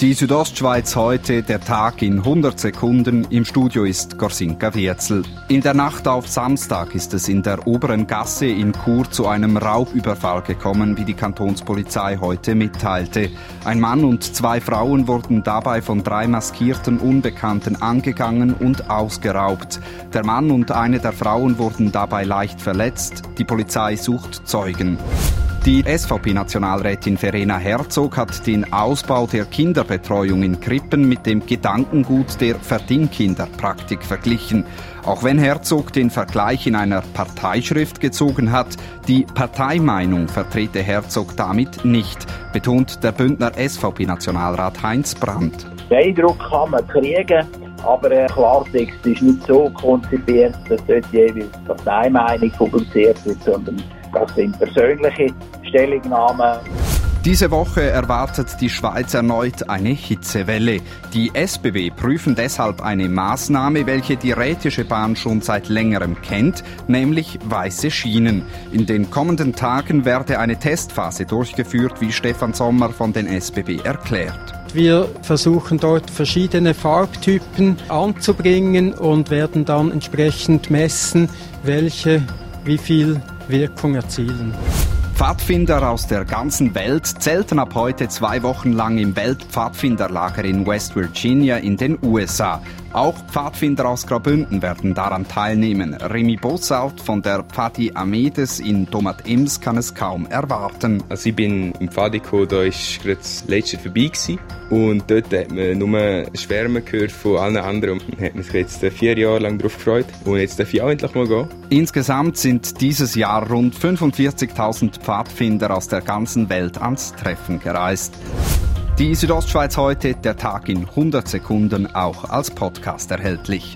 Die Südostschweiz heute, der Tag in 100 Sekunden. Im Studio ist Gorsinka Wirzel. In der Nacht auf Samstag ist es in der oberen Gasse in Chur zu einem Raubüberfall gekommen, wie die Kantonspolizei heute mitteilte. Ein Mann und zwei Frauen wurden dabei von drei maskierten Unbekannten angegangen und ausgeraubt. Der Mann und eine der Frauen wurden dabei leicht verletzt. Die Polizei sucht Zeugen. Die SVP-Nationalrätin Verena Herzog hat den Ausbau der Kinderbetreuung in Krippen mit dem Gedankengut der Verdingkinderpraktik verglichen. Auch wenn Herzog den Vergleich in einer Parteischrift gezogen hat, die Parteimeinung vertrete Herzog damit nicht, betont der Bündner SVP-Nationalrat Heinz Brandt. Den Eindruck kann man kriegen, aber der Klartext ist nicht so konzipiert, dass dort jeweils Parteimeinung publiziert wird, sondern das sind persönliche Stellungnahmen. Diese Woche erwartet die Schweiz erneut eine Hitzewelle. Die SBW prüfen deshalb eine Maßnahme, welche die Rätische Bahn schon seit längerem kennt, nämlich weiße Schienen. In den kommenden Tagen werde eine Testphase durchgeführt, wie Stefan Sommer von den SBB erklärt. Wir versuchen dort verschiedene Farbtypen anzubringen und werden dann entsprechend messen, welche wie viel Wirkung erzielen. Pfadfinder aus der ganzen Welt zelten ab heute zwei Wochen lang im Weltpfadfinderlager in West Virginia in den USA. Auch Pfadfinder aus Graubünden werden daran teilnehmen. Remy Bossaut von der Pfadi Amedes in Domat Ems kann es kaum erwarten. Also ich bin im Pfadi gekommen, da war gerade das letzte vorbei gewesen. Und dort hat man nur Schwärme gehört von allen anderen. Und hat man sich jetzt vier Jahre lang darauf gefreut. Und jetzt darf ich auch endlich mal gehen. Insgesamt sind dieses Jahr rund 45.000 Pfadfinder aus der ganzen Welt ans Treffen gereist. Die Südostschweiz heute, der Tag in 100 Sekunden, auch als Podcast erhältlich.